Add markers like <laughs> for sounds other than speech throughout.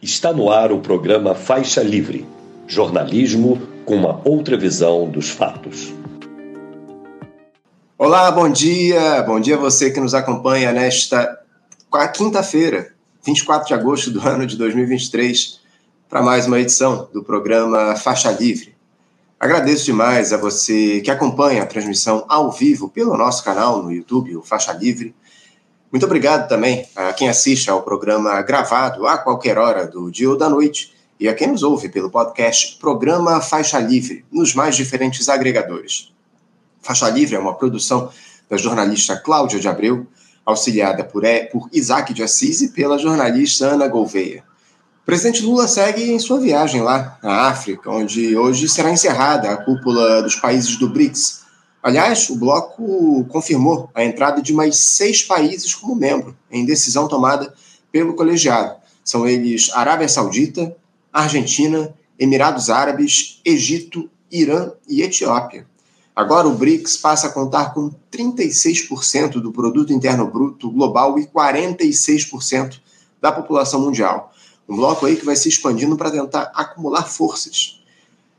Está no ar o programa Faixa Livre jornalismo com uma outra visão dos fatos. Olá, bom dia. Bom dia a você que nos acompanha nesta quinta-feira, 24 de agosto do ano de 2023, para mais uma edição do programa Faixa Livre. Agradeço demais a você que acompanha a transmissão ao vivo pelo nosso canal no YouTube, o Faixa Livre muito obrigado também a quem assiste ao programa gravado a qualquer hora do dia ou da noite e a quem nos ouve pelo podcast Programa Faixa Livre, nos mais diferentes agregadores. Faixa Livre é uma produção da jornalista Cláudia de Abreu, auxiliada por, por Isaac de Assis e pela jornalista Ana Gouveia. O presidente Lula segue em sua viagem lá na África, onde hoje será encerrada a cúpula dos países do BRICS, Aliás, o bloco confirmou a entrada de mais seis países como membro, em decisão tomada pelo colegiado. São eles Arábia Saudita, Argentina, Emirados Árabes, Egito, Irã e Etiópia. Agora o BRICS passa a contar com 36% do produto interno bruto global e 46% da população mundial. Um bloco aí que vai se expandindo para tentar acumular forças.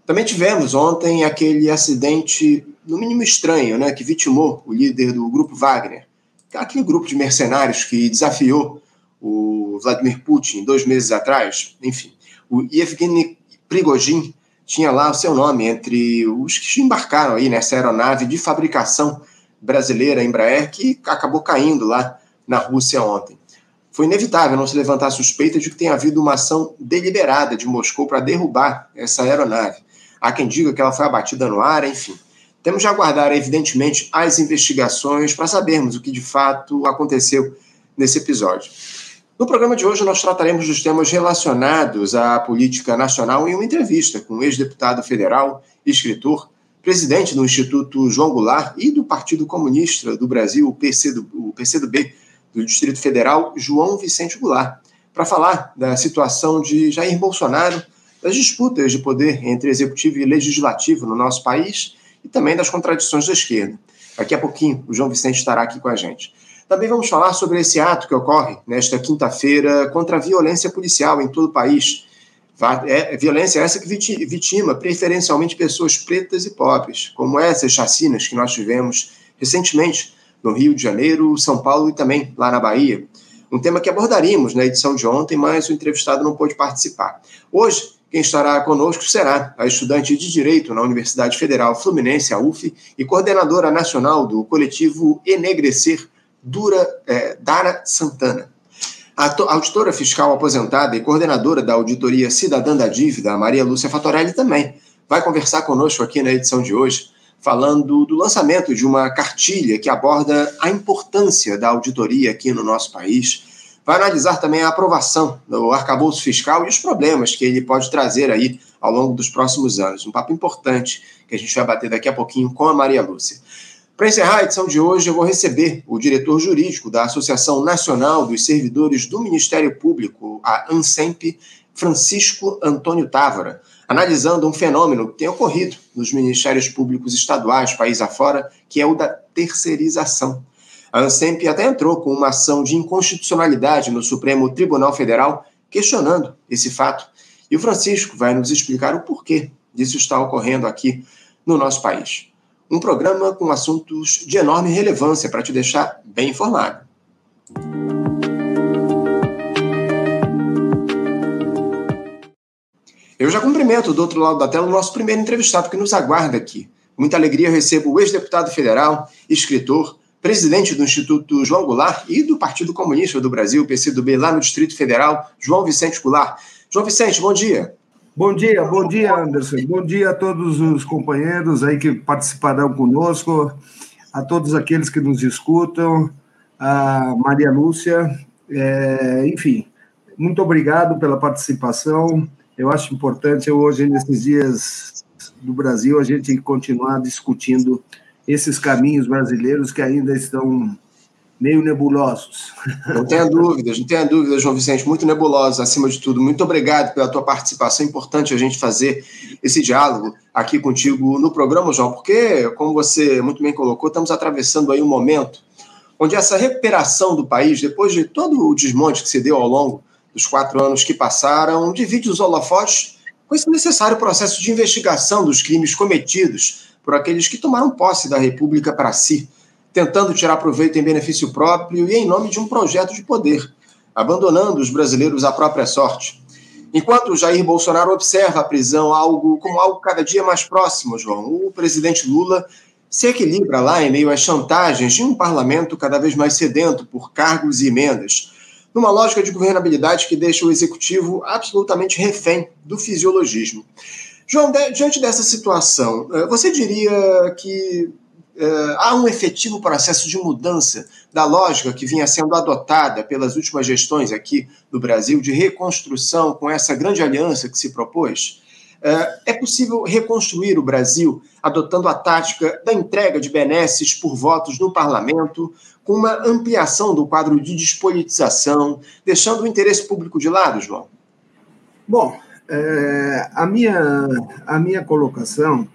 Também tivemos ontem aquele acidente no mínimo estranho, né, que vitimou o líder do grupo Wagner, aquele grupo de mercenários que desafiou o Vladimir Putin dois meses atrás. Enfim, o Yevgeny Prigozhin tinha lá o seu nome entre os que embarcaram aí nessa aeronave de fabricação brasileira Embraer que acabou caindo lá na Rússia ontem. Foi inevitável não se levantar suspeita de que tenha havido uma ação deliberada de Moscou para derrubar essa aeronave. Há quem diga que ela foi abatida no ar, enfim. Temos de aguardar, evidentemente, as investigações para sabermos o que de fato aconteceu nesse episódio. No programa de hoje, nós trataremos dos temas relacionados à política nacional em uma entrevista com o ex-deputado federal, escritor, presidente do Instituto João Goulart e do Partido Comunista do Brasil, o, PC do, o PCdoB, do Distrito Federal, João Vicente Goulart, para falar da situação de Jair Bolsonaro, das disputas de poder entre executivo e legislativo no nosso país e também das contradições da esquerda. Daqui a pouquinho, o João Vicente estará aqui com a gente. Também vamos falar sobre esse ato que ocorre nesta quinta-feira contra a violência policial em todo o país. É, violência essa que vitima preferencialmente pessoas pretas e pobres, como essas chacinas que nós tivemos recentemente no Rio de Janeiro, São Paulo e também lá na Bahia. Um tema que abordaríamos na edição de ontem, mas o entrevistado não pôde participar. Hoje, quem estará conosco será a estudante de Direito na Universidade Federal Fluminense, a UF, e coordenadora nacional do coletivo Enegrecer, Dura, é, Dara Santana. A auditora fiscal aposentada e coordenadora da Auditoria Cidadã da Dívida, Maria Lúcia Fatorelli, também vai conversar conosco aqui na edição de hoje, falando do lançamento de uma cartilha que aborda a importância da auditoria aqui no nosso país vai analisar também a aprovação do arcabouço fiscal e os problemas que ele pode trazer aí ao longo dos próximos anos. Um papo importante que a gente vai bater daqui a pouquinho com a Maria Lúcia. Para encerrar a edição de hoje, eu vou receber o diretor jurídico da Associação Nacional dos Servidores do Ministério Público, a ANSEMP, Francisco Antônio Távora, analisando um fenômeno que tem ocorrido nos ministérios públicos estaduais, país afora, que é o da terceirização. A ANSEMP até entrou com uma ação de inconstitucionalidade no Supremo Tribunal Federal, questionando esse fato. E o Francisco vai nos explicar o porquê disso está ocorrendo aqui no nosso país. Um programa com assuntos de enorme relevância para te deixar bem informado. Eu já cumprimento do outro lado da tela o nosso primeiro entrevistado que nos aguarda aqui. Muita alegria eu recebo o ex-deputado federal, escritor, presidente do Instituto João Goulart e do Partido Comunista do Brasil, PCdoB, lá no Distrito Federal, João Vicente Goulart. João Vicente, bom dia. Bom dia, bom dia, Anderson. Bom dia a todos os companheiros aí que participarão conosco, a todos aqueles que nos escutam, a Maria Lúcia, é, enfim, muito obrigado pela participação. Eu acho importante hoje, nesses dias do Brasil, a gente continuar discutindo esses caminhos brasileiros que ainda estão meio nebulosos. <laughs> Não tenha dúvidas, não tenha dúvidas, João Vicente, muito nebulosos, acima de tudo. Muito obrigado pela tua participação. É importante a gente fazer esse diálogo aqui contigo no programa, João, porque, como você muito bem colocou, estamos atravessando aí um momento onde essa recuperação do país, depois de todo o desmonte que se deu ao longo dos quatro anos que passaram, divide os holofotes com esse necessário processo de investigação dos crimes cometidos por aqueles que tomaram posse da República para si, tentando tirar proveito em benefício próprio e em nome de um projeto de poder, abandonando os brasileiros à própria sorte. Enquanto Jair Bolsonaro observa a prisão algo como algo cada dia mais próximo, João, o presidente Lula se equilibra lá em meio às chantagens de um parlamento cada vez mais sedento por cargos e emendas, numa lógica de governabilidade que deixa o executivo absolutamente refém do fisiologismo. João, diante dessa situação, eh, você diria que uh, há um efetivo processo de mudança da lógica que vinha sendo adotada pelas últimas gestões aqui no Brasil de reconstrução com essa grande aliança que se propôs? Uh, é possível reconstruir o Brasil adotando a tática da entrega de benesses por votos no parlamento, com uma ampliação do quadro de despolitização, deixando o interesse público de lado, João? Bom, é, a, minha, a minha colocação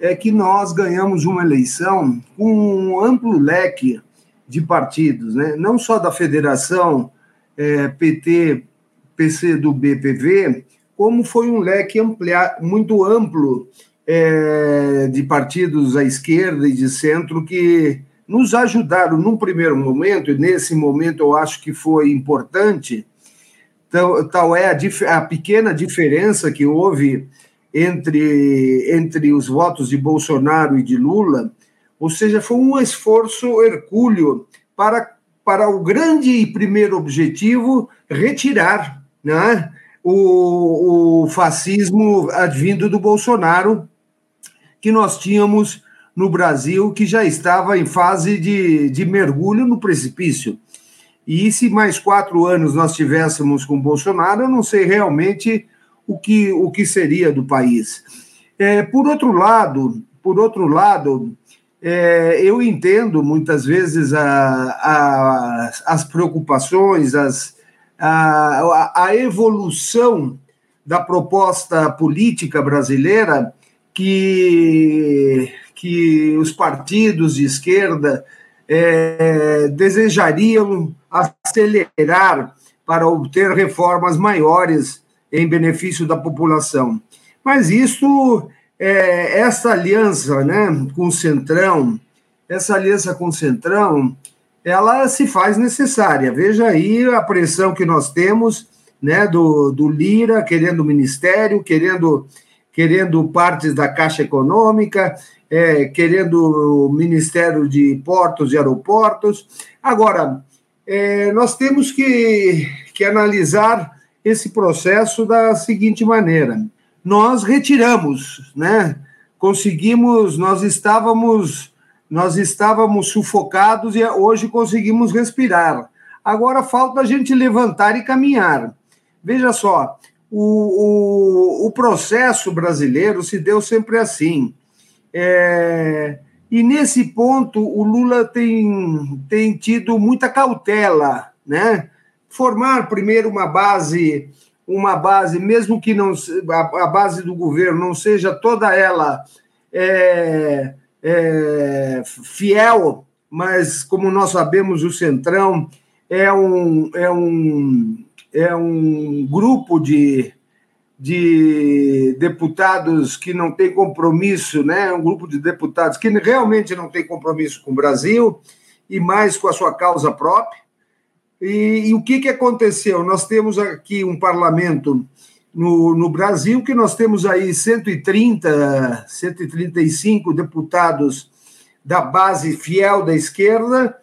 é que nós ganhamos uma eleição com um amplo leque de partidos, né? não só da federação é, PT, PC do BPV, como foi um leque ampliar, muito amplo é, de partidos à esquerda e de centro que nos ajudaram num primeiro momento, e nesse momento eu acho que foi importante, tal, tal é a, a pequena diferença que houve entre, entre os votos de Bolsonaro e de Lula, ou seja, foi um esforço hercúleo para, para o grande e primeiro objetivo retirar né, o, o fascismo advindo do Bolsonaro que nós tínhamos no Brasil, que já estava em fase de, de mergulho no precipício. E se mais quatro anos nós tivéssemos com Bolsonaro, eu não sei realmente o que, o que seria do país. É, por outro lado, por outro lado, é, eu entendo muitas vezes a, a, as preocupações, as, a, a evolução da proposta política brasileira que, que os partidos de esquerda é, desejariam acelerar para obter reformas maiores em benefício da população. Mas isso, é, essa aliança né, com o Centrão, essa aliança com o Centrão, ela se faz necessária. Veja aí a pressão que nós temos né, do, do Lira querendo o ministério, querendo, querendo partes da Caixa Econômica, é, querendo o Ministério de Portos e Aeroportos. Agora, é, nós temos que, que analisar esse processo da seguinte maneira: nós retiramos, né? Conseguimos, nós estávamos, nós estávamos sufocados e hoje conseguimos respirar. Agora falta a gente levantar e caminhar. Veja só, o, o, o processo brasileiro se deu sempre assim. É, e nesse ponto o Lula tem, tem tido muita cautela, né? formar primeiro uma base, uma base, mesmo que não a, a base do governo não seja toda ela é, é, fiel, mas como nós sabemos, o Centrão é um, é um, é um grupo de, de deputados que não tem compromisso, né? um grupo de deputados que realmente não tem compromisso com o Brasil e mais com a sua causa própria. E, e, o que, que aconteceu? Nós temos aqui um parlamento no, no Brasil que nós temos aí 130, 135 deputados da base fiel da esquerda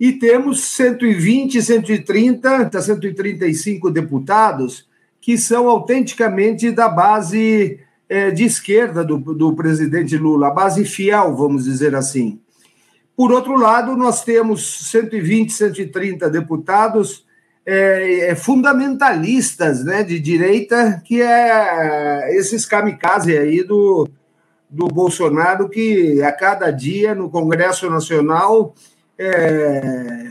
e temos 120, 130, 135 deputados que são autenticamente da base é, de esquerda do, do presidente Lula, a base fiel, vamos dizer assim. Por outro lado, nós temos 120, 130 deputados é, é, fundamentalistas né, de direita, que é esses kamikaze aí do, do Bolsonaro, que a cada dia no Congresso Nacional é,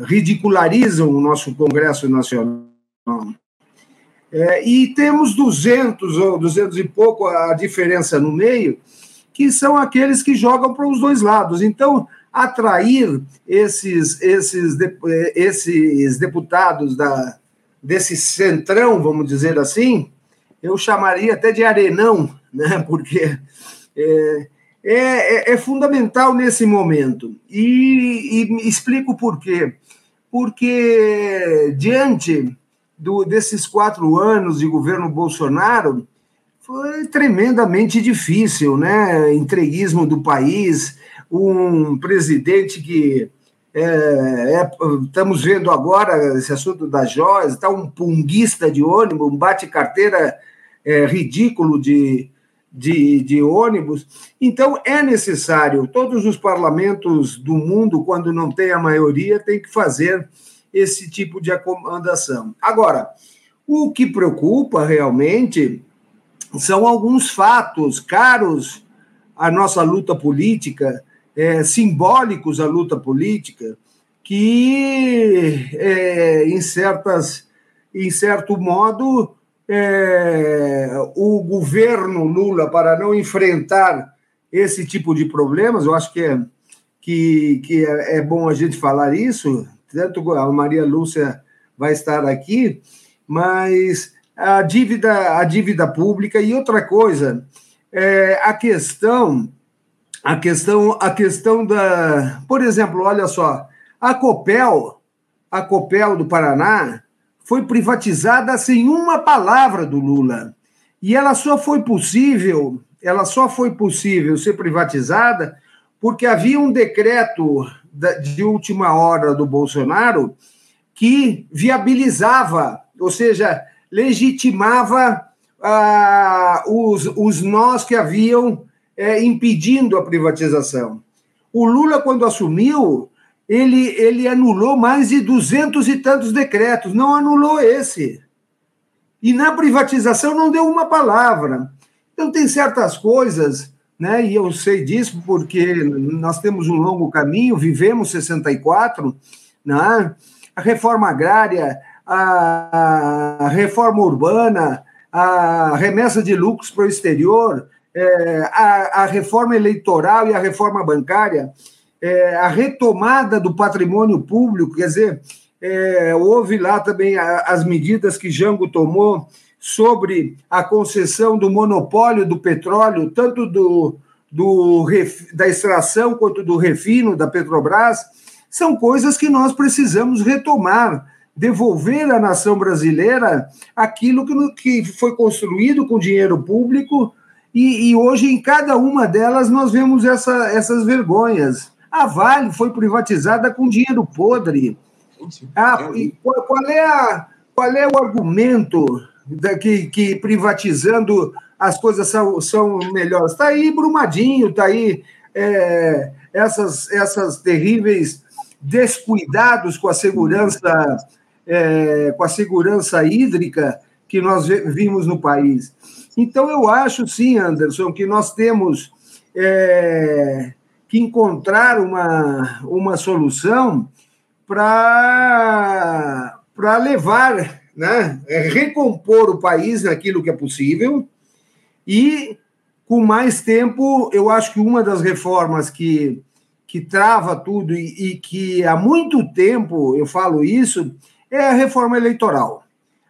ridicularizam o nosso Congresso Nacional. É, e temos 200 ou 200 e pouco a diferença no meio, que são aqueles que jogam para os dois lados. Então, atrair esses, esses, esses deputados da, desse centrão, vamos dizer assim, eu chamaria até de arenão, né? porque é, é, é fundamental nesse momento. E, e explico por quê. Porque, diante do, desses quatro anos de governo Bolsonaro, foi tremendamente difícil, né? Entreguismo do país, um presidente que é, é, estamos vendo agora esse assunto da joias, está um punguista de ônibus, um bate-carteira é, ridículo de, de, de ônibus. Então, é necessário, todos os parlamentos do mundo, quando não tem a maioria, tem que fazer esse tipo de acomodação. Agora, o que preocupa realmente são alguns fatos caros à nossa luta política, é, simbólicos à luta política, que, é, em, certas, em certo modo, é, o governo Lula, para não enfrentar esse tipo de problemas, eu acho que é, que, que é, é bom a gente falar isso, tanto a Maria Lúcia vai estar aqui, mas a dívida, a dívida pública e outra coisa, é, a questão a questão, a questão da. Por exemplo, olha só, a Copel, a Copel do Paraná, foi privatizada sem uma palavra do Lula. E ela só foi possível, ela só foi possível ser privatizada porque havia um decreto de última hora do Bolsonaro que viabilizava, ou seja, legitimava ah, os, os nós que haviam é, impedindo a privatização. O Lula, quando assumiu, ele, ele anulou mais de duzentos e tantos decretos, não anulou esse. E na privatização não deu uma palavra. Então, tem certas coisas, né, e eu sei disso porque nós temos um longo caminho, vivemos 64, né, a reforma agrária, a reforma urbana, a remessa de lucros para o exterior, é, a, a, reforma eleitoral e a reforma bancária, é, a retomada do patrimônio público, quer dizer, é, houve lá também a, as medidas que Jango tomou sobre a concessão do monopólio do petróleo, tanto do, do, da extração quanto do refino da Petrobras, são coisas que nós precisamos retomar, devolver à nação brasileira aquilo que, que foi construído com dinheiro público e, e, hoje, em cada uma delas, nós vemos essa, essas vergonhas. A Vale foi privatizada com dinheiro podre. Ah, qual, qual, é a, qual é o argumento que, que privatizando as coisas são, são melhores? Está aí Brumadinho, está aí é, essas, essas terríveis descuidados com a segurança é, com a segurança hídrica que nós vimos no país. Então, eu acho, sim, Anderson, que nós temos é, que encontrar uma, uma solução para levar, né, é, recompor o país naquilo que é possível e, com mais tempo, eu acho que uma das reformas que, que trava tudo e, e que há muito tempo eu falo isso é a reforma eleitoral.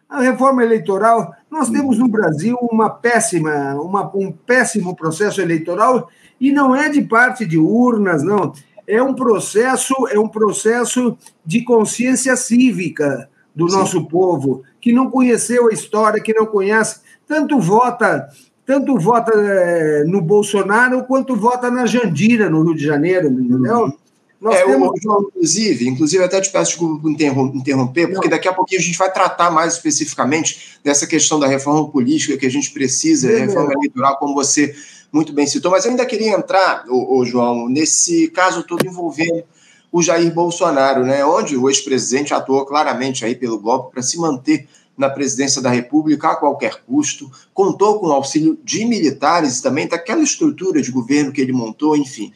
A reforma eleitoral, nós temos no Brasil uma péssima, uma, um péssimo processo eleitoral e não é de parte de urnas, não. É um processo, é um processo de consciência cívica do Sim. nosso povo, que não conheceu a história, que não conhece, tanto vota, tanto vota é, no Bolsonaro quanto vota na Jandira no Rio de Janeiro, entendeu? Uhum. Nós é, temos... João, inclusive, inclusive até te peço desculpa por interromper, porque Não. daqui a pouquinho a gente vai tratar mais especificamente dessa questão da reforma política que a gente precisa, é, reforma eleitoral, como você muito bem citou, mas eu ainda queria entrar, ô, ô, João, nesse caso todo envolvendo o Jair Bolsonaro, né, onde o ex-presidente atuou claramente aí pelo golpe para se manter na presidência da República a qualquer custo, contou com o auxílio de militares também, daquela estrutura de governo que ele montou, enfim.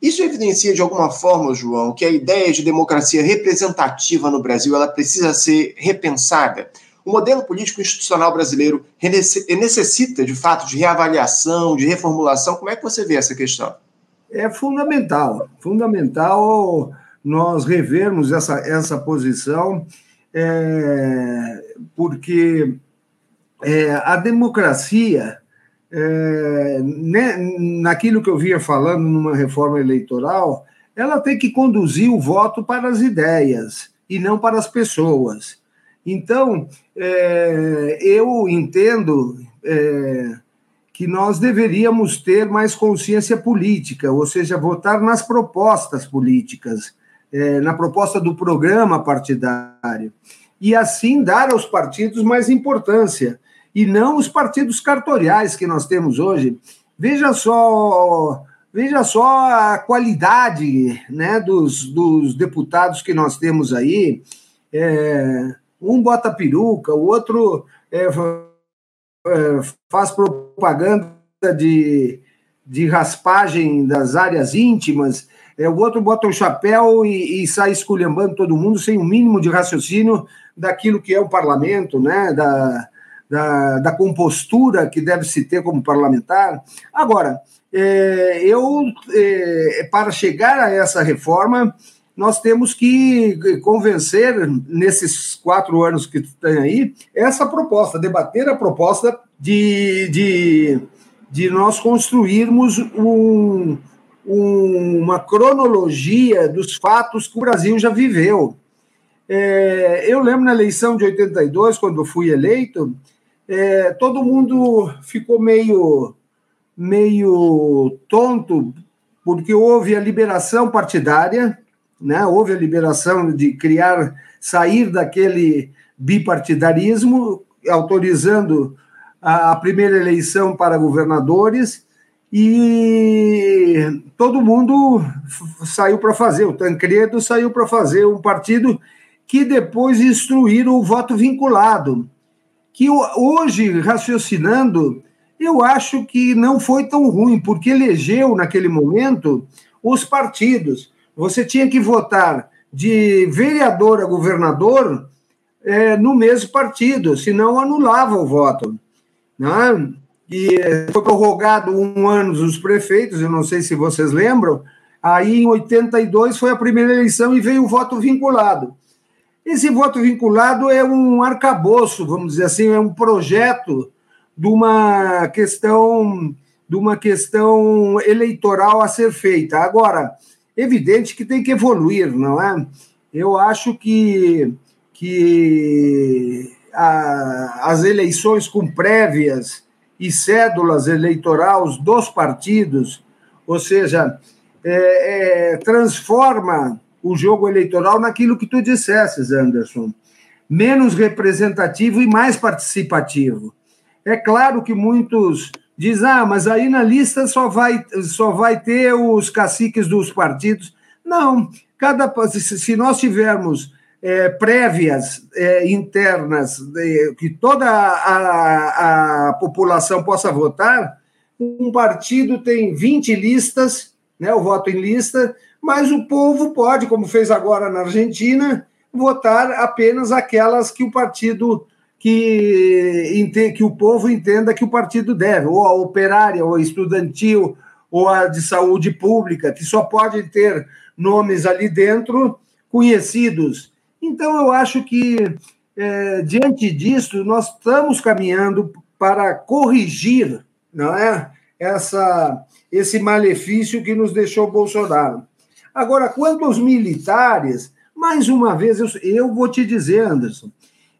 Isso evidencia de alguma forma, João, que a ideia de democracia representativa no Brasil ela precisa ser repensada. O modelo político institucional brasileiro necessita, de fato, de reavaliação, de reformulação. Como é que você vê essa questão? É fundamental, fundamental nós revermos essa, essa posição. é, porque é, a democracia, é, né, naquilo que eu vinha falando numa reforma eleitoral, ela tem que conduzir o voto para as ideias e não para as pessoas. Então, é, eu entendo é, que nós deveríamos ter mais consciência política, ou seja, votar nas propostas políticas, é, na proposta do programa partidário, e assim dar aos partidos mais importância, e não os partidos cartoriais que nós temos hoje. Veja só Veja só a qualidade né, dos, dos deputados que nós temos aí. É, um bota peruca, o outro é, é, faz propaganda de, de raspagem das áreas íntimas, é, o outro bota um chapéu e, e, sai esculhambando todo mundo sem o um mínimo de raciocínio daquilo que é o parlamento, né, da, da, da compostura que deve se ter como parlamentar. Agora, é, eu, é, para chegar a essa reforma, nós temos que convencer, nesses quatro anos que tem aí, essa proposta, debater a proposta de, de, de nós construirmos um, um, uma cronologia dos fatos que o Brasil já viveu. É, eu lembro na eleição de 82, quando fui eleito, é, todo mundo ficou meio meio tonto, porque houve a liberação partidária, né? houve a liberação de criar, sair daquele bipartidarismo, autorizando a primeira eleição para governadores, e todo mundo saiu para fazer, o Tancredo saiu para fazer um partido que depois instruíram o voto vinculado, que hoje, raciocinando, eu acho que não foi tão ruim, porque elegeu naquele momento os partidos. Você tinha que votar de vereador a governador é, no mesmo partido, senão anulava o voto. Né? E é, foi prorrogado um ano dos prefeitos, eu não sei se vocês lembram. Aí, em 82, foi a primeira eleição e veio o voto vinculado. Esse voto vinculado é um arcabouço, vamos dizer assim, é um projeto de uma questão de uma questão eleitoral a ser feita. Agora, evidente que tem que evoluir, não é? Eu acho que, que a, as eleições com prévias e cédulas eleitorais dos partidos, ou seja, é, é, transforma o jogo eleitoral naquilo que tu dissesses, Anderson, menos representativo e mais participativo. É claro que muitos dizem, ah, mas aí na lista só vai, só vai ter os caciques dos partidos. Não, cada se nós tivermos é, prévias é, internas é, que toda a, a, população possa votar, um partido tem 20 listas, né, o voto em lista, mas o povo pode, como fez agora na Argentina, votar apenas aquelas que o partido que, que o povo entenda que o partido deve, ou a operária, ou a estudantil, ou a de saúde pública, que só pode ter nomes ali dentro conhecidos. Então, eu acho que, é, diante disso, nós estamos caminhando para corrigir não é? Essa, esse malefício que nos deixou Bolsonaro. Agora, quanto aos militares, mais uma vez, eu, eu vou te dizer, Anderson,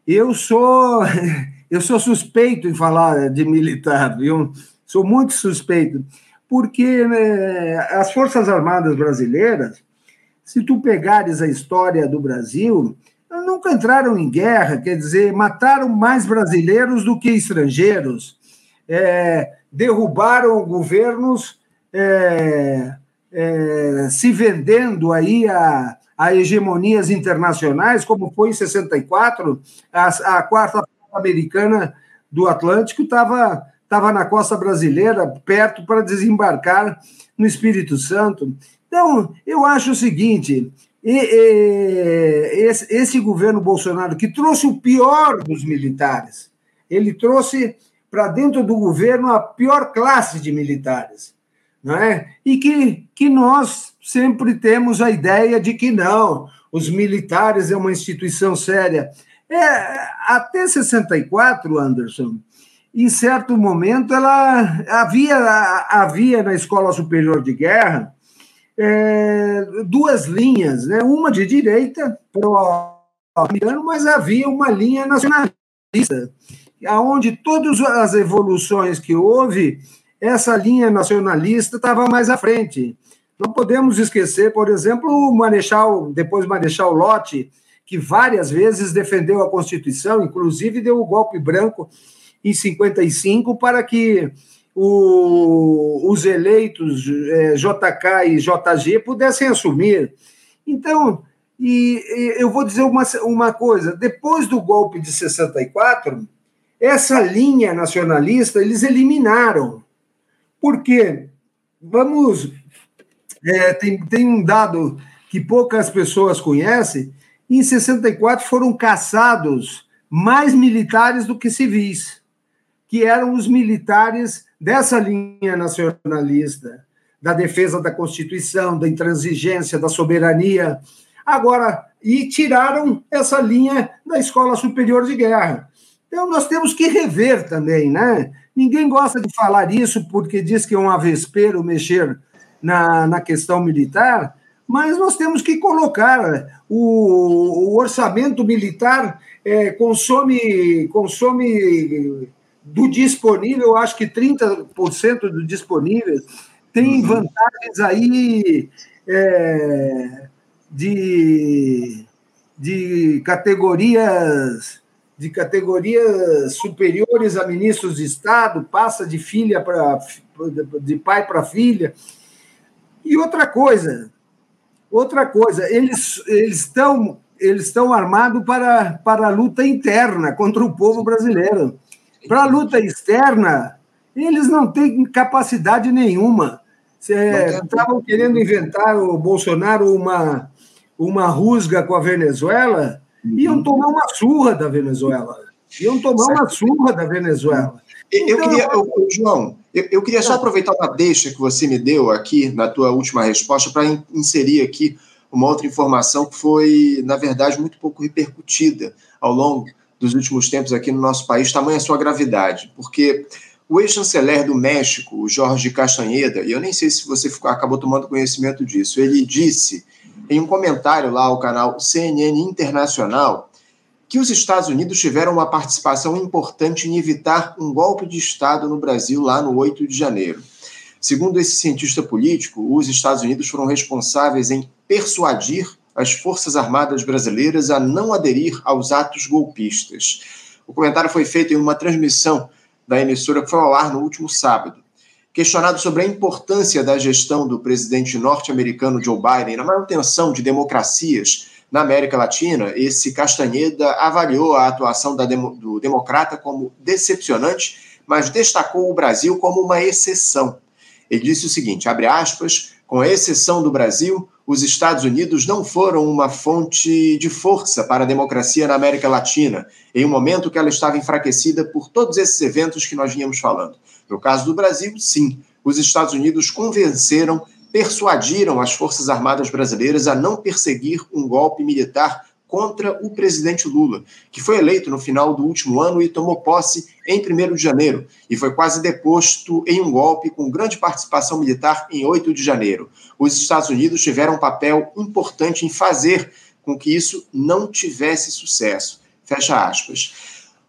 eu sou <laughs> eu sou suspeito em falar de militar, viu? Sou muito suspeito, porque né, as Forças Armadas brasileiras, se tu pegares a história do Brasil, nunca entraram em guerra, quer dizer, mataram mais brasileiros do que estrangeiros, é, derrubaram governos é, é, se vendendo aí a, a hegemonias internacionais, como foi em 64, a, a quarta americana do Atlântico estava estava na costa brasileira, perto para desembarcar no Espírito Santo. Então, eu acho o seguinte: esse, esse governo Bolsonaro, que trouxe o pior dos militares, ele trouxe para dentro do governo a pior classe de militares não é? E que, que nós sempre temos a ideia de que não, os militares é uma instituição séria. É, até 64, Anderson, em certo momento, ela havia, havia na Escola Superior de Guerra é, duas linhas, né? uma de direita, pro-americano, mas havia uma linha nacionalista, onde todas as evoluções que houve, essa linha nacionalista estava mais à frente. Não podemos esquecer, por exemplo, o Marechal, depois Marechal Lott, que várias vezes defendeu a Constituição, inclusive deu o golpe branco em 55 para que o, os eleitos é, JK e JG pudessem assumir. Então, e, e, eu vou dizer uma, uma coisa: depois do golpe de 64, essa linha nacionalista eles eliminaram. Por quê? Vamos. É, tem, tem um dado que poucas pessoas conhecem: em 64 foram caçados mais militares do que civis, que eram os militares dessa linha nacionalista, da defesa da Constituição, da intransigência, da soberania. Agora, e tiraram essa linha da Escola Superior de Guerra. Então, nós temos que rever também, né? Ninguém gosta de falar isso porque diz que é um avespero mexer na, na questão militar, mas nós temos que colocar o, o orçamento militar é, consome, consome do disponível, acho que 30% do disponível tem uhum. vantagens aí é, de, de categorias de categorias superiores a ministros de Estado, passa de filha para de pai para filha. E outra coisa, Outra coisa, eles, eles estão eles estão armados para, para a luta interna contra o povo brasileiro. Para a luta externa, eles não têm capacidade nenhuma. Estavam querendo inventar o Bolsonaro uma, uma rusga com a Venezuela, uhum. iam tomar uma surra da Venezuela. Iam tomar certo. uma surra da Venezuela. Eu, então, queria, eu, João, eu, eu, queria só tá. aproveitar uma deixa que você me deu aqui na tua última resposta para in, inserir aqui uma outra informação que foi, na verdade, muito pouco repercutida ao longo dos últimos tempos aqui no nosso país, tamanha sua gravidade, porque o ex-chanceler do México, o Jorge Castanheda, e eu nem sei se você ficou, acabou tomando conhecimento disso, ele disse em um comentário lá ao canal CNN Internacional que os Estados Unidos tiveram uma participação importante em evitar um golpe de Estado no Brasil lá no 8 de janeiro. Segundo esse cientista político, os Estados Unidos foram responsáveis em persuadir as Forças Armadas brasileiras a não aderir aos atos golpistas. O comentário foi feito em uma transmissão da emissora que foi ao ar no último sábado. Questionado sobre a importância da gestão do presidente norte-americano Joe Biden na manutenção de democracias na América Latina, esse Castanheda avaliou a atuação demo, do democrata como decepcionante, mas destacou o Brasil como uma exceção. Ele disse o seguinte: abre aspas, com exceção do Brasil, os Estados Unidos não foram uma fonte de força para a democracia na América Latina, em um momento que ela estava enfraquecida por todos esses eventos que nós vínhamos falando. No caso do Brasil, sim, os Estados Unidos convenceram persuadiram as Forças Armadas brasileiras a não perseguir um golpe militar contra o presidente Lula, que foi eleito no final do último ano e tomou posse em 1 de janeiro, e foi quase deposto em um golpe com grande participação militar em 8 de janeiro. Os Estados Unidos tiveram um papel importante em fazer com que isso não tivesse sucesso. Fecha aspas.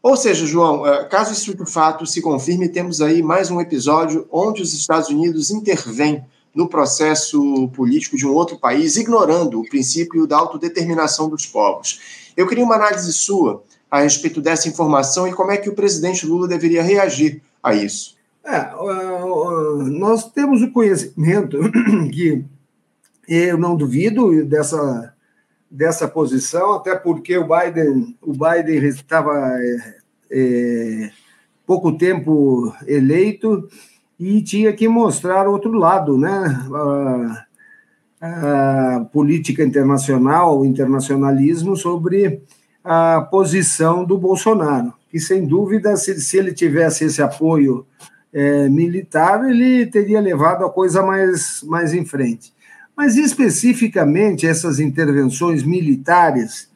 Ou seja, João, eh, caso isso de fato se confirme, temos aí mais um episódio onde os Estados Unidos intervêm no processo político de um outro país, ignorando o princípio da autodeterminação dos povos. Eu queria uma análise sua a respeito dessa informação e como é que o presidente Lula deveria reagir a isso. É, nós temos o conhecimento <clears throat> que eu não duvido dessa, dessa posição, até porque o Biden, o Biden estava é, é, pouco tempo eleito e tinha que mostrar outro lado, né? A, a política internacional, o internacionalismo sobre a posição do Bolsonaro, que sem dúvida, se, se ele tivesse esse apoio é, militar, ele teria levado a coisa mais, mais em frente. Mas especificamente essas intervenções militares,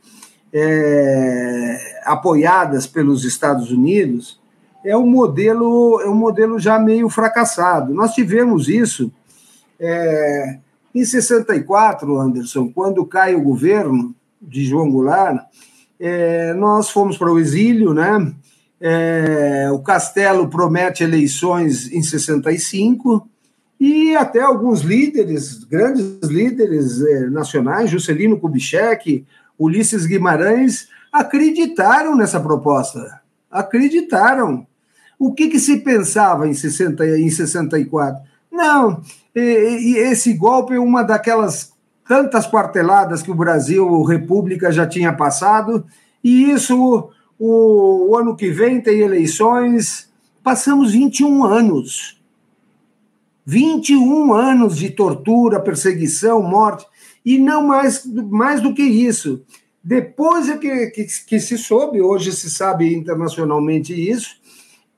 é, apoiadas pelos Estados Unidos, é um modelo é um modelo já meio fracassado. Nós tivemos isso é, em 64, Anderson, quando cai o governo de João Goulart, é, nós fomos para o exílio, né? É, o Castelo promete eleições em 65 e até alguns líderes, grandes líderes é, nacionais, Juscelino Kubitschek, Ulisses Guimarães, acreditaram nessa proposta. Acreditaram. O que, que se pensava em, 60, em 64? Não, esse golpe é uma daquelas tantas quarteladas que o Brasil, República, já tinha passado, e isso, o, o ano que vem tem eleições, passamos 21 anos. 21 anos de tortura, perseguição, morte, e não mais, mais do que isso. Depois é que, que, que se soube, hoje se sabe internacionalmente isso,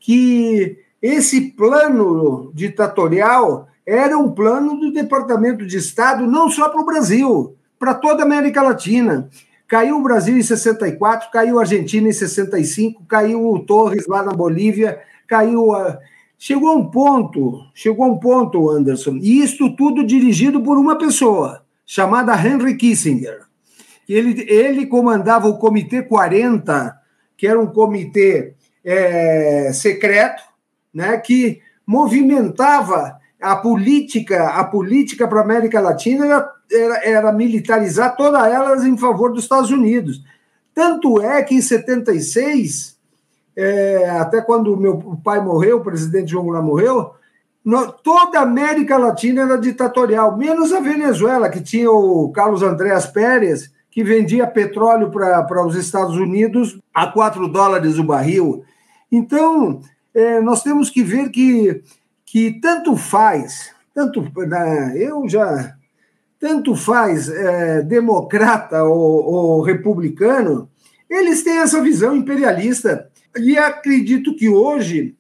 que esse plano ditatorial era um plano do Departamento de Estado não só para o Brasil, para toda a América Latina. Caiu o Brasil em 64, caiu a Argentina em 65, caiu o Torres lá na Bolívia, caiu a... Chegou a um ponto, chegou a um ponto, Anderson, e isto tudo dirigido por uma pessoa, chamada Henry Kissinger. Ele, ele comandava o Comitê 40, que era um comitê é, secreto, né, que movimentava a política, a política para a América Latina era, era, era, militarizar todas elas em favor dos Estados Unidos. Tanto é que em 76, é, até quando meu pai morreu, o presidente João Goulart morreu, no, toda a América Latina era ditatorial, menos a Venezuela, que tinha o Carlos Andréas Pérez, que vendia petróleo para os Estados Unidos a 4 dólares o barril. Então, é, nós temos que ver que, que tanto faz, tanto né, eu já tanto faz é, democrata ou, ou republicano, eles têm essa visão imperialista. E acredito que hoje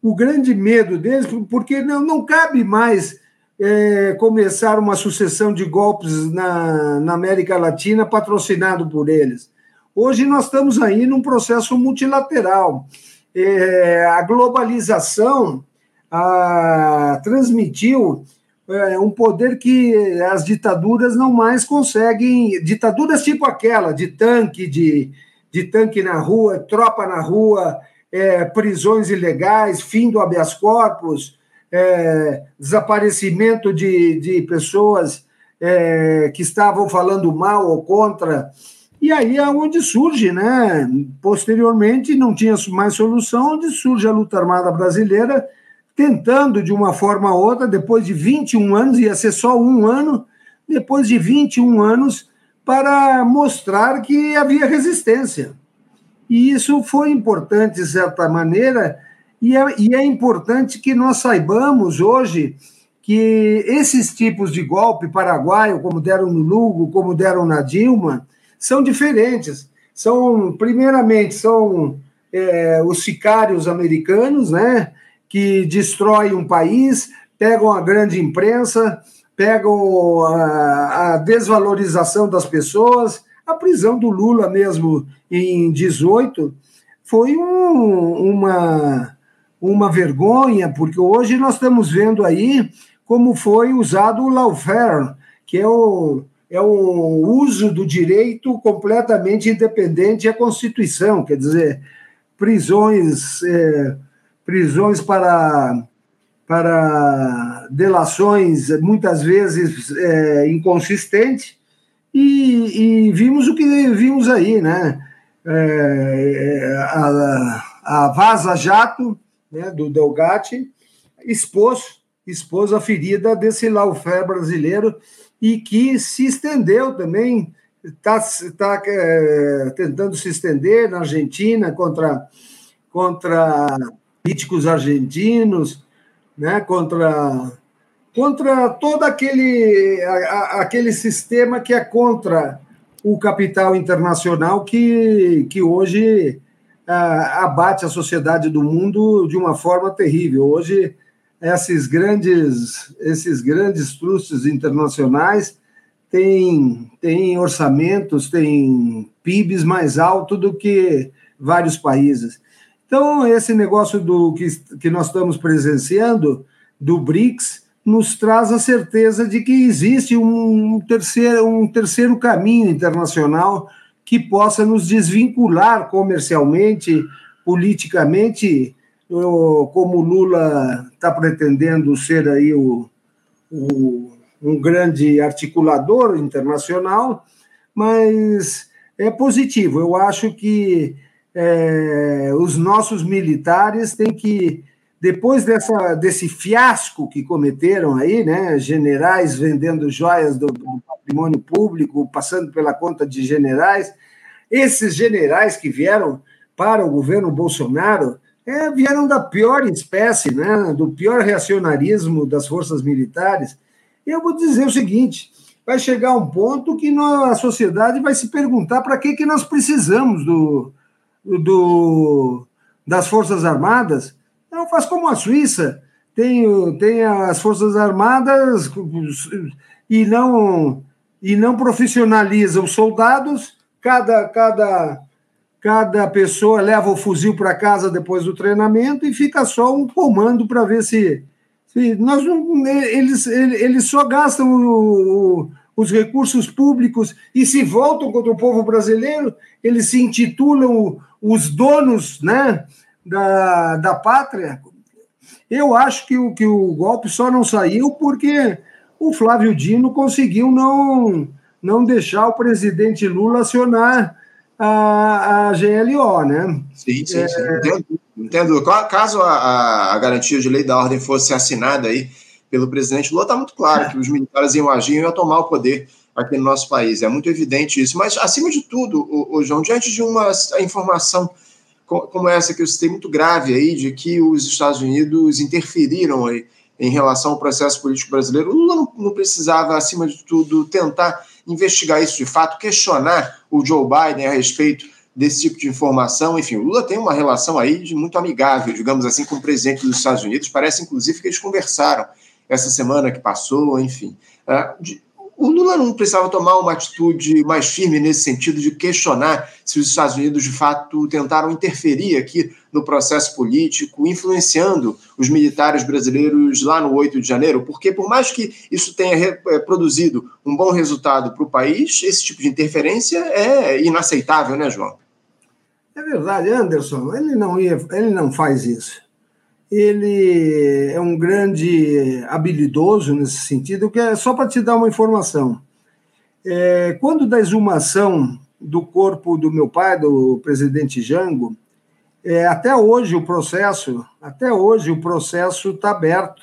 o grande medo deles, porque não, não cabe mais é, começar uma sucessão de golpes na, na América Latina patrocinado por eles. Hoje nós estamos aí num processo multilateral. É, a globalização a, transmitiu é, um poder que as ditaduras não mais conseguem. Ditaduras tipo aquela, de tanque, de, de tanque na rua, tropa na rua, é, prisões ilegais, fim do habeas corpus, é, desaparecimento de, de pessoas é, que estavam falando mal ou contra. E aí é onde surge, né? Posteriormente, não tinha mais solução, onde surge a luta armada brasileira, tentando de uma forma ou outra, depois de 21 anos, ia ser só um ano, depois de 21 anos, para mostrar que havia resistência. E isso foi importante, de certa maneira, e é, e é importante que nós saibamos hoje que esses tipos de golpe paraguaio, como deram no Lugo, como deram na Dilma, são diferentes. São, primeiramente, são é, os sicários americanos, né, que destroem um país, pegam a grande imprensa, pegam a, a desvalorização das pessoas. A prisão do Lula mesmo em 18 foi um, uma uma vergonha, porque hoje nós estamos vendo aí como foi usado o lawfare, que é o, é o uso do direito completamente independente à Constituição, quer dizer, prisões, é, prisões para, para delações muitas vezes é, inconsistentes, e, e, vimos o que vimos aí, né? É, a, a Vaza Jato né, do Delgatti, expôs, expôs a ferida desse lawfare brasileiro e que se estendeu também, está tá, é, tentando se estender na Argentina contra, contra políticos argentinos, né, contra, contra todo aquele, a, aquele sistema que é contra o capital internacional que, que hoje abate a sociedade do mundo de uma forma terrível. Hoje, esses grandes, esses grandes trustes internacionais tem, tem orçamentos, tem PIBs mais alto do que vários países. Então, esse negócio do que, que nós estamos presenciando, do BRICS, nos traz a certeza de que existe um terceiro, um terceiro caminho internacional que possa nos desvincular comercialmente, politicamente, como Lula está pretendendo ser aí o, o, um grande articulador internacional, mas é positivo. Eu acho que é, os nossos militares têm que depois dessa, desse fiasco que cometeram aí, né, generais vendendo joias do, do, patrimônio público, passando pela conta de generais, esses generais que vieram para o governo Bolsonaro é, vieram da pior espécie, né, do pior reacionarismo das forças militares. Eu vou dizer o seguinte: vai chegar um ponto que a sociedade vai se perguntar para que, que nós precisamos do, do, das Forças Armadas não, faz como a Suíça, tem, tem as Forças Armadas e não, e não profissionaliza os soldados, cada, cada, cada pessoa leva o fuzil para casa depois do treinamento e fica só um comando para ver se. se nós não, eles, eles só gastam o, o, os recursos públicos e se voltam contra o povo brasileiro, eles se intitulam os donos né, da, da pátria, eu acho que o, que o golpe só não saiu porque o Flávio Dino conseguiu não, não deixar o presidente Lula acionar a, a GLO, né? Sim, sim, é... sim. Entendo, entendo. Caso a, a, garantia de lei da ordem fosse assinada aí pelo presidente Lula, está muito claro é. que os militares iam agir e iam tomar o poder aqui no nosso país. É muito evidente isso. Mas, acima de tudo, o, o João, diante de uma informação como essa que eu citei muito grave aí, de que os Estados Unidos interferiram aí em relação ao processo político brasileiro. O Lula não, não, precisava, acima de tudo, tentar investigar isso de fato, questionar o Joe Biden a respeito desse tipo de informação. Enfim, o Lula tem uma relação aí de muito amigável, digamos assim, com o presidente dos Estados Unidos. Parece, inclusive, que eles conversaram essa semana que passou, enfim. De, o Lula não precisava tomar uma atitude mais firme nesse sentido de questionar se os Estados Unidos de fato tentaram interferir aqui no processo político, influenciando os militares brasileiros lá no 8 de janeiro, porque por mais que isso tenha é, produzido um bom resultado para o país, esse tipo de interferência é inaceitável, né, João? É verdade, Anderson, ele não, ia, ele não faz isso ele é um grande habilidoso nesse sentido, que é só para te dar uma informação. É, quando da exumação do corpo do meu pai, do presidente Jango, é, até hoje o processo, até hoje o processo está aberto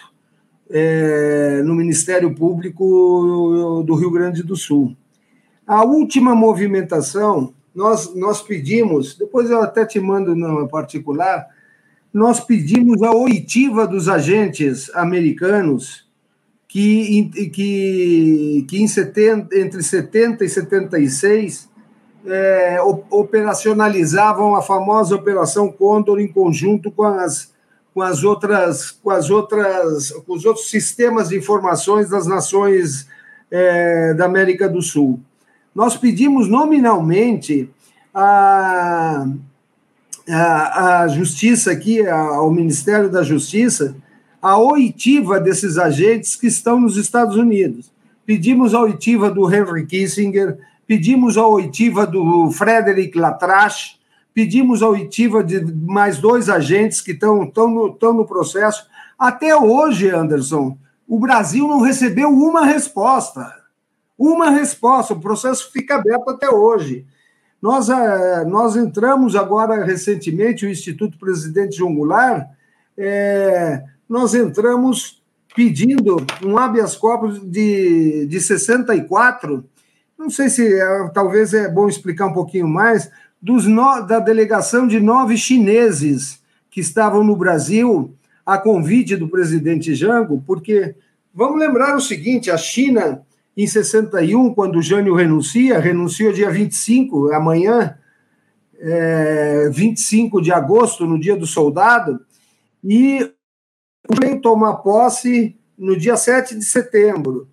é, no Ministério Público do Rio Grande do Sul. A última movimentação, nós, nós pedimos, depois eu até te mando no particular, nós pedimos a oitiva dos agentes americanos que, que, que em 70, entre 70 e 76 é, operacionalizavam a famosa Operação Condor em conjunto com as, com as outras com as outras com os outros sistemas de informações das nações é, da América do Sul. Nós pedimos nominalmente a a, a Justiça aqui, ao Ministério da Justiça, a oitiva desses agentes que estão nos Estados Unidos. Pedimos a oitiva do Henry Kissinger, pedimos a oitiva do Frederick Latrache, pedimos a oitiva de mais dois agentes que estão, estão, no, estão no processo. Até hoje, Anderson, o Brasil não recebeu uma resposta. Uma resposta. O processo fica aberto até hoje. Nós, eh, nós entramos agora recentemente, o Instituto Presidente João Goulart, é, nós entramos pedindo um habeas corpus de, de 64, não sei se é, talvez é bom explicar um pouquinho mais, dos no, da delegação de nove chineses que estavam no Brasil a convite do presidente Jango, porque vamos lembrar o seguinte: a China em 61, quando o Jânio renuncia, renuncia dia 25, amanhã, é, 25 de agosto, no dia do soldado, e o rei toma posse no dia 7 de setembro.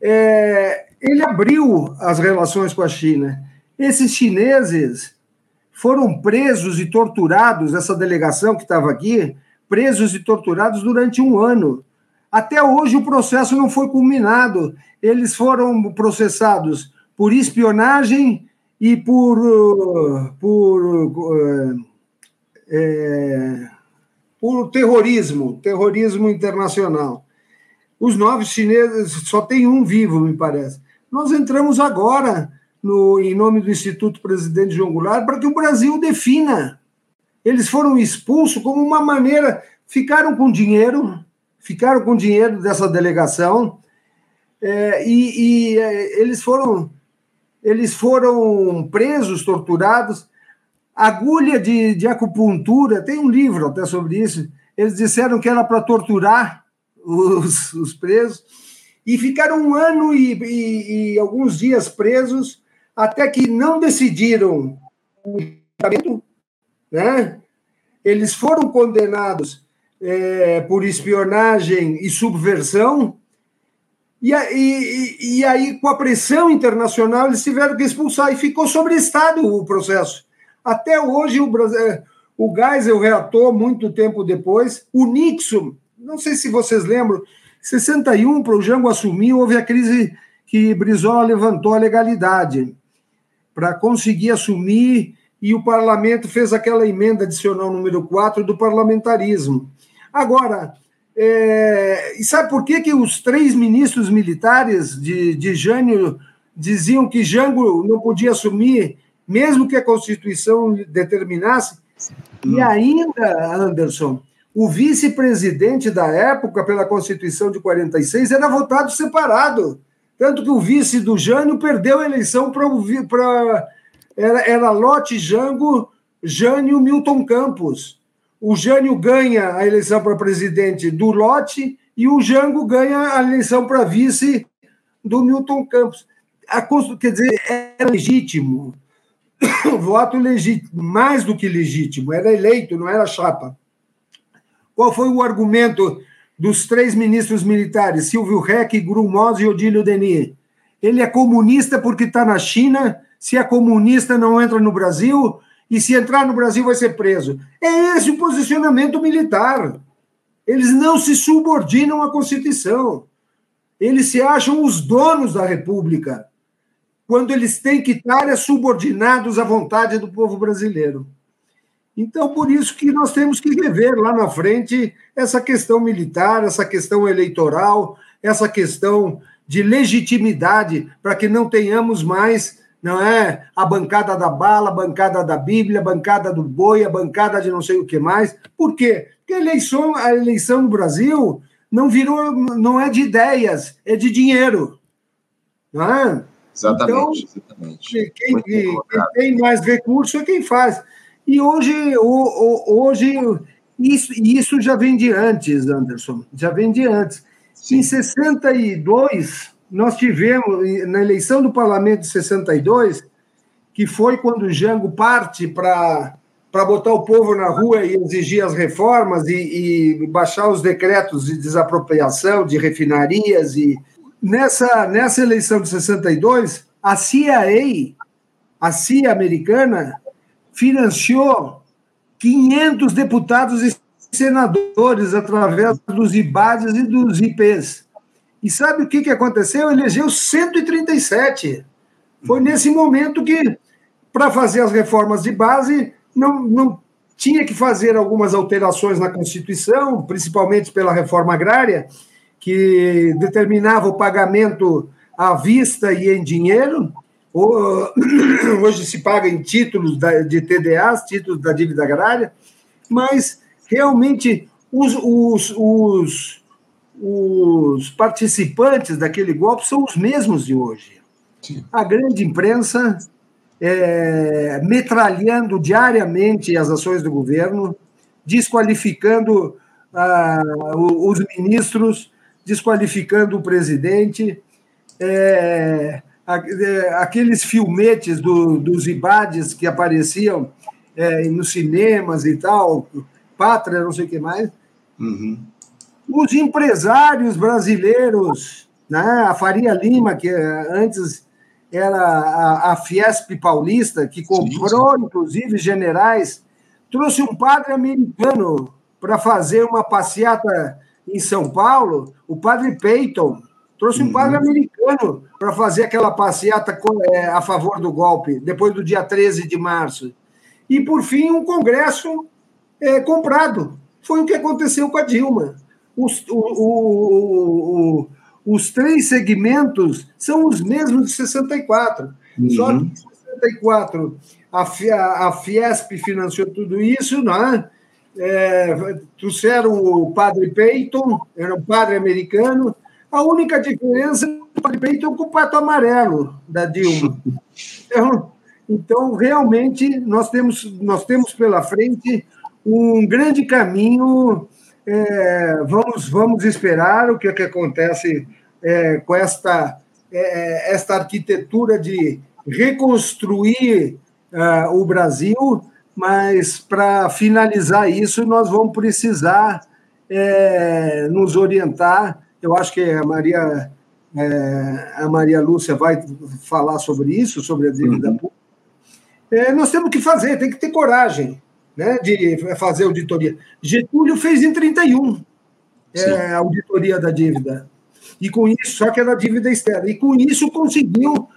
É, ele abriu as relações com a China. Esses chineses foram presos e torturados, essa delegação que estava aqui, presos e torturados durante um ano. Até hoje o processo não foi culminado. Eles foram processados por espionagem e por, uh, por, é, por terrorismo, terrorismo internacional. Os nove chineses, só tem um vivo, me parece. Nós entramos agora, no, em nome do Instituto Presidente João Goulart, para que o Brasil defina. Eles foram expulsos como uma maneira, ficaram com dinheiro, ficaram com dinheiro dessa delegação, é, e, e é, eles foram eles foram presos, torturados. Agulha de, de acupuntura, tem um livro até sobre isso. Eles disseram que era para torturar os, os, presos, e ficaram um ano e, e, e, alguns dias presos, até que não decidiram o né? Eles foram condenados é, por espionagem e subversão, e, e, e, aí, com a pressão internacional, eles tiveram que expulsar, e ficou sobre Estado o processo. Até hoje, o, é, o Geisel reatou, muito tempo depois, o Nixon, não sei se vocês lembram, em 61, para o Jango assumir, houve a crise que Brizola levantou a legalidade para conseguir assumir, e o parlamento fez aquela emenda adicional número 4 do parlamentarismo. Agora, é, e sabe por que, que os três ministros militares de, de Jânio diziam que Jango não podia assumir, mesmo que a Constituição determinasse? Hum. E ainda, Anderson, o vice-presidente da época, pela Constituição de 46, era votado separado. Tanto que o vice do Jânio perdeu a eleição para. Era, era Lote Jango, Jânio Milton Campos o Jânio ganha a eleição para presidente do Lote e o Jango ganha a eleição para vice do Milton Campos. A, quer dizer, era legítimo, <coughs> voto legítimo, mais do que legítimo, era eleito, não era chapa. Qual foi o argumento dos três ministros militares, Silvio Reck, Grumos e Odílio Denis? Ele é comunista porque está na China, se é comunista não entra no Brasil, e se entrar no Brasil vai ser preso. É esse o posicionamento militar. Eles não se subordinam à Constituição. Eles se acham os donos da República, quando eles têm que estar é subordinados à vontade do povo brasileiro. Então, por isso que nós temos que rever lá na frente essa questão militar, essa questão eleitoral, essa questão de legitimidade, para que não tenhamos mais não é a bancada da bala, a bancada da Bíblia, a bancada do boi, a bancada de não sei o que mais. Por quê? Porque a eleição, a eleição no Brasil não virou, não é de ideias, é de dinheiro. Não é? Exatamente. Então, exatamente. Quem, quem, tem mais recurso é quem faz. E hoje, hoje isso, isso já vem de antes, Anderson, já vem de antes. Sim. Em 62, nós tivemos, na eleição do parlamento de 62, que foi quando o Jango parte para para botar o povo na rua e exigir as reformas e, e, baixar os decretos de desapropriação de refinarias e nessa nessa eleição de 62 a CIA a CIA americana financiou 500 deputados e senadores através dos IBADs e dos IPs e sabe o que, que aconteceu? Elegeu 137. Foi nesse momento que, para fazer as reformas de base, não, não tinha que fazer algumas alterações na Constituição, principalmente pela reforma agrária, que determinava o pagamento à vista e em dinheiro. <coughs> Hoje se paga em títulos de TDAs, títulos da dívida agrária, mas realmente os, os, os os participantes daquele golpe são os mesmos de hoje. Sim. A grande imprensa é, metralhando diariamente as ações do governo, desqualificando ah, os ministros, desqualificando o presidente. É, é, aqueles filmetes do, dos IBADs que apareciam é, nos cinemas e tal, Pátria, não sei o que mais. Uhum os empresários brasileiros né? a Faria Lima, que antes era a, a Fiesp Paulista, que comprou, sim, sim. inclusive, generais, trouxe um padre americano para fazer uma passeata em São Paulo, o padre Peyton, trouxe um uhum. padre americano para fazer aquela passeata é, a favor do golpe, depois do dia 13 de março. E, por fim, um congresso é, comprado. Foi o que aconteceu com a Dilma. Os, o, o, o, os três segmentos são os mesmos de 64. Uhum. Só que em 64 a, a Fiesp financiou tudo isso, né? É, trouxeram o padre Peyton, era um padre americano. A única diferença é o padre Peyton com o pato amarelo da Dilma. <laughs> Então, então, realmente, nós temos, nós temos pela frente um grande caminho. É, vamos, vamos esperar o que, é que acontece é, com esta, é, esta arquitetura de reconstruir uh, o Brasil, mas para finalizar isso, nós vamos precisar é, nos orientar. Eu acho que a Maria, é, a Maria Lúcia vai falar sobre isso, sobre a dívida uhum. pública. É, nós temos que fazer, tem que ter coragem né, de fazer auditoria. Getúlio fez em 31 é, a auditoria da dívida. E com isso, só que era dívida externa. E com isso conseguiu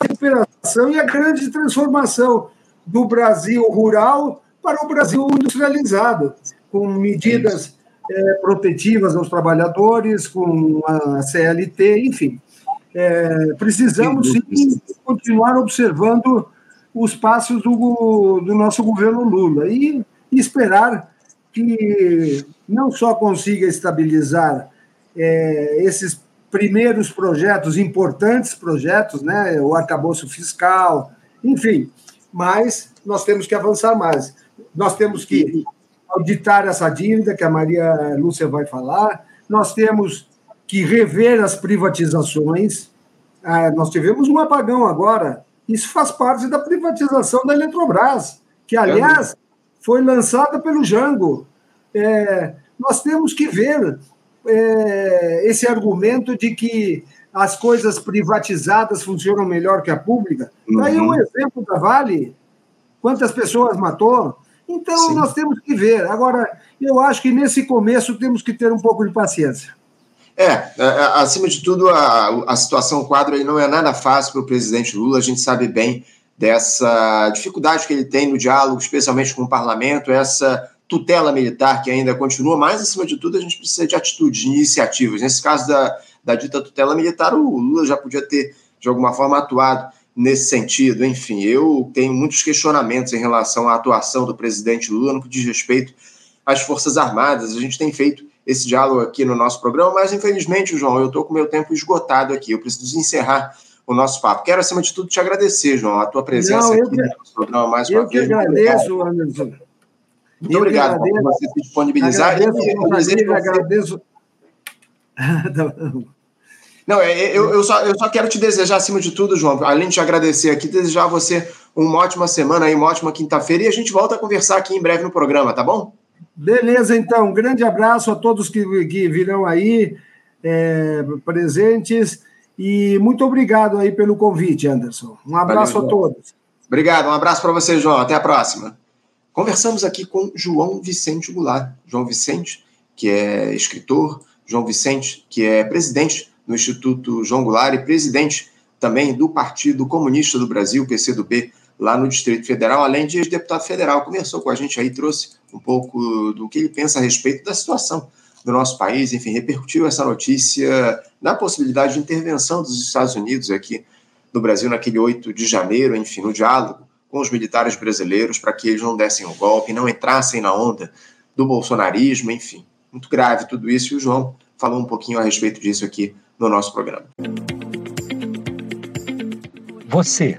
a recuperação e a grande transformação do Brasil rural para o Brasil industrializado, com medidas é, protetivas aos trabalhadores, com a CLT, enfim. É, precisamos sim, continuar observando os passos do, do nosso governo Lula e, esperar que não só consiga estabilizar é, esses primeiros projetos, importantes projetos, né, o arcabouço fiscal, enfim, mas nós temos que avançar mais. Nós temos que auditar essa dívida, que a Maria Lúcia vai falar, nós temos que rever as privatizações. Ah, nós tivemos um apagão agora, isso faz parte da privatização da Eletrobras, que, aliás, foi lançada pelo Jango. É, nós temos que ver é, esse argumento de que as coisas privatizadas funcionam melhor que a pública. Uhum. Daí um exemplo da Vale, quantas pessoas matou. Então, Sim. nós temos que ver. Agora, eu acho que nesse começo temos que ter um pouco de paciência. É, é, é acima de tudo, a, a situação quadro aí não é nada fácil para o presidente Lula, a gente sabe bem dessa dificuldade que ele tem no diálogo, especialmente com o parlamento, essa tutela militar que ainda continua, mas acima de tudo a gente precisa de atitude, de iniciativas. Nesse caso da, da dita tutela militar, o Lula já podia ter, de alguma forma, atuado nesse sentido. Enfim, eu tenho muitos questionamentos em relação à atuação do presidente Lula no que diz respeito às Forças Armadas. A gente tem feito esse diálogo aqui no nosso programa, mas infelizmente, João, eu estou com meu tempo esgotado aqui. Eu preciso encerrar o nosso papo. Quero, acima de tudo, te agradecer, João, a tua presença Não, aqui que, no nosso programa mais uma eu vez. Eu agradeço, Anderson. Muito eu obrigado por você se disponibilizar. Agradeço, e, agradeço. <laughs> Não, é, é, eu, eu, só, eu só quero te desejar, acima de tudo, João, além de te agradecer aqui, desejar a você uma ótima semana aí, uma ótima quinta-feira, e a gente volta a conversar aqui em breve no programa, tá bom? Beleza, então. Um grande abraço a todos que, que virão aí é, presentes. E muito obrigado aí pelo convite, Anderson. Um abraço Valeu, a todos. Obrigado, um abraço para você, João. Até a próxima. Conversamos aqui com João Vicente Goulart. João Vicente, que é escritor, João Vicente, que é presidente do Instituto João Goulart e presidente também do Partido Comunista do Brasil, PCdoB, lá no Distrito Federal, além de deputado federal. Conversou com a gente aí, trouxe um pouco do que ele pensa a respeito da situação do nosso país, enfim, repercutiu essa notícia na possibilidade de intervenção dos Estados Unidos aqui no Brasil naquele 8 de janeiro, enfim, no diálogo com os militares brasileiros para que eles não dessem o golpe, não entrassem na onda do bolsonarismo, enfim. Muito grave tudo isso e o João falou um pouquinho a respeito disso aqui no nosso programa. Você,